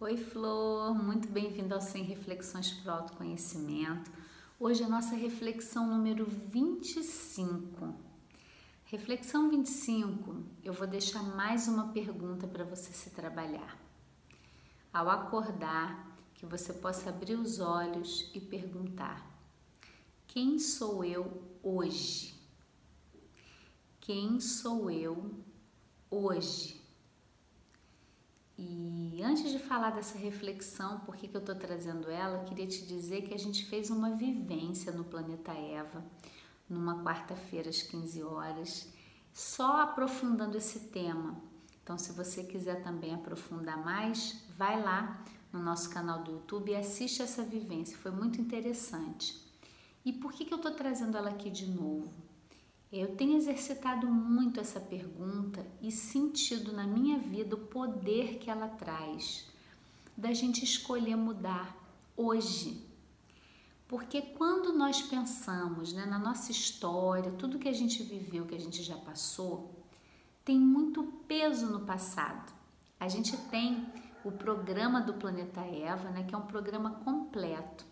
Oi, Flor, muito bem-vindo ao 100 Reflexões para o Autoconhecimento. Hoje a nossa reflexão número 25. Reflexão 25, eu vou deixar mais uma pergunta para você se trabalhar. Ao acordar, que você possa abrir os olhos e perguntar: Quem sou eu hoje? Quem sou eu hoje? E antes de falar dessa reflexão, por que, que eu estou trazendo ela, eu queria te dizer que a gente fez uma vivência no Planeta Eva, numa quarta-feira às 15 horas, só aprofundando esse tema. Então, se você quiser também aprofundar mais, vai lá no nosso canal do YouTube e assiste essa vivência, foi muito interessante. E por que, que eu estou trazendo ela aqui de novo? Eu tenho exercitado muito essa pergunta e sentido na minha vida o poder que ela traz da gente escolher mudar hoje. Porque quando nós pensamos né, na nossa história, tudo que a gente viveu, que a gente já passou, tem muito peso no passado. A gente tem o programa do Planeta Eva, né, que é um programa completo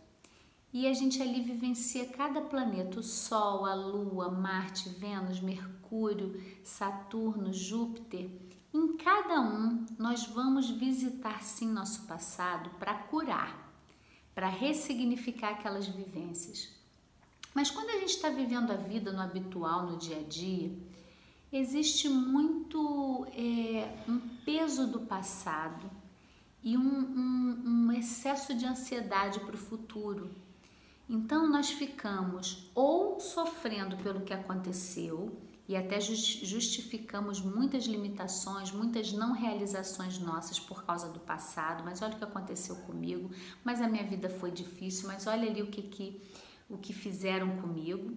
e a gente ali vivencia cada planeta, o Sol, a Lua, Marte, Vênus, Mercúrio, Saturno, Júpiter. Em cada um, nós vamos visitar sim nosso passado para curar, para ressignificar aquelas vivências. Mas quando a gente está vivendo a vida no habitual, no dia a dia, existe muito é, um peso do passado e um, um, um excesso de ansiedade para o futuro então nós ficamos ou sofrendo pelo que aconteceu e até justificamos muitas limitações, muitas não realizações nossas por causa do passado, mas olha o que aconteceu comigo, mas a minha vida foi difícil, mas olha ali o que, que, o que fizeram comigo.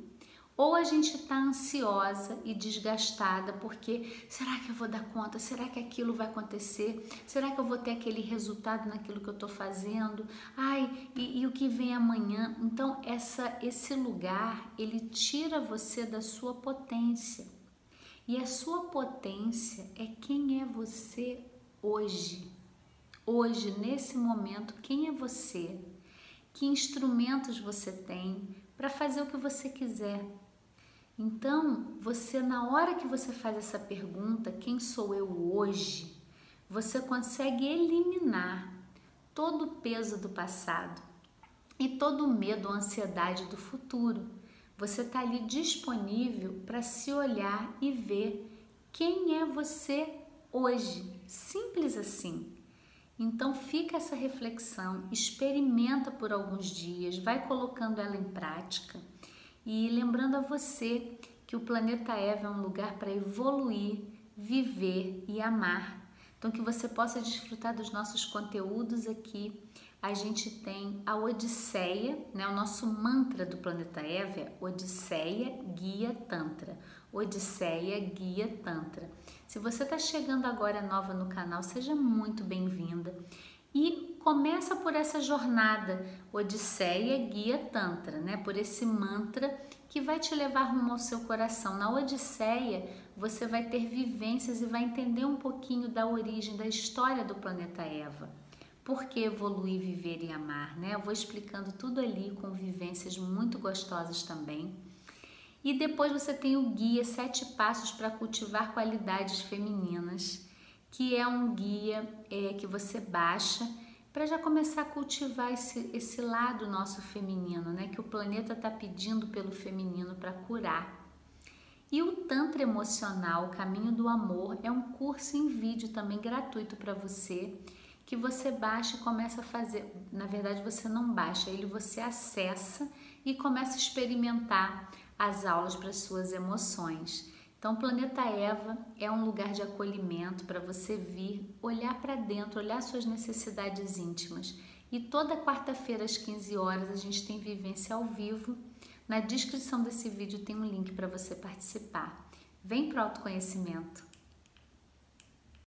Ou a gente está ansiosa e desgastada porque será que eu vou dar conta? Será que aquilo vai acontecer? Será que eu vou ter aquele resultado naquilo que eu estou fazendo? Ai, e, e, o que vem amanhã? Então essa, esse lugar ele tira você da sua potência e a sua potência é quem é você hoje. Hoje, nesse momento, quem é você? Que instrumentos você tem para fazer o que você quiser? Então, você na hora que você faz essa pergunta, quem sou eu hoje, você consegue eliminar todo o peso do passado e todo o medo, a ansiedade do futuro. Você está ali disponível para se olhar e ver quem é você hoje. Simples assim. Então fica essa reflexão, experimenta por alguns dias, vai colocando ela em prática e lembrando a você que o planeta Eva é um lugar para evoluir, viver e amar. Então, que você possa desfrutar dos nossos conteúdos aqui. A gente tem a Odisseia, né? o nosso mantra do planeta Eva é Odisseia Guia Tantra. Odisseia Guia Tantra. Se você está chegando agora nova no canal, seja muito bem-vinda. E começa por essa jornada Odisseia Guia Tantra, né? Por esse mantra que vai te levar rumo ao seu coração. Na Odisseia, você vai ter vivências e vai entender um pouquinho da origem, da história do planeta Eva. Por que evoluir, viver e amar, né? Eu vou explicando tudo ali com vivências muito gostosas também. E depois você tem o guia Sete Passos para Cultivar Qualidades Femininas que é um guia é, que você baixa para já começar a cultivar esse, esse lado nosso feminino, né? Que o planeta está pedindo pelo feminino para curar. E o Tantra Emocional, o Caminho do Amor, é um curso em vídeo também gratuito para você, que você baixa e começa a fazer. Na verdade, você não baixa, ele você acessa e começa a experimentar as aulas para suas emoções. Então, o Planeta Eva é um lugar de acolhimento para você vir, olhar para dentro, olhar suas necessidades íntimas. E toda quarta-feira às 15 horas a gente tem vivência ao vivo. Na descrição desse vídeo tem um link para você participar. Vem para o autoconhecimento.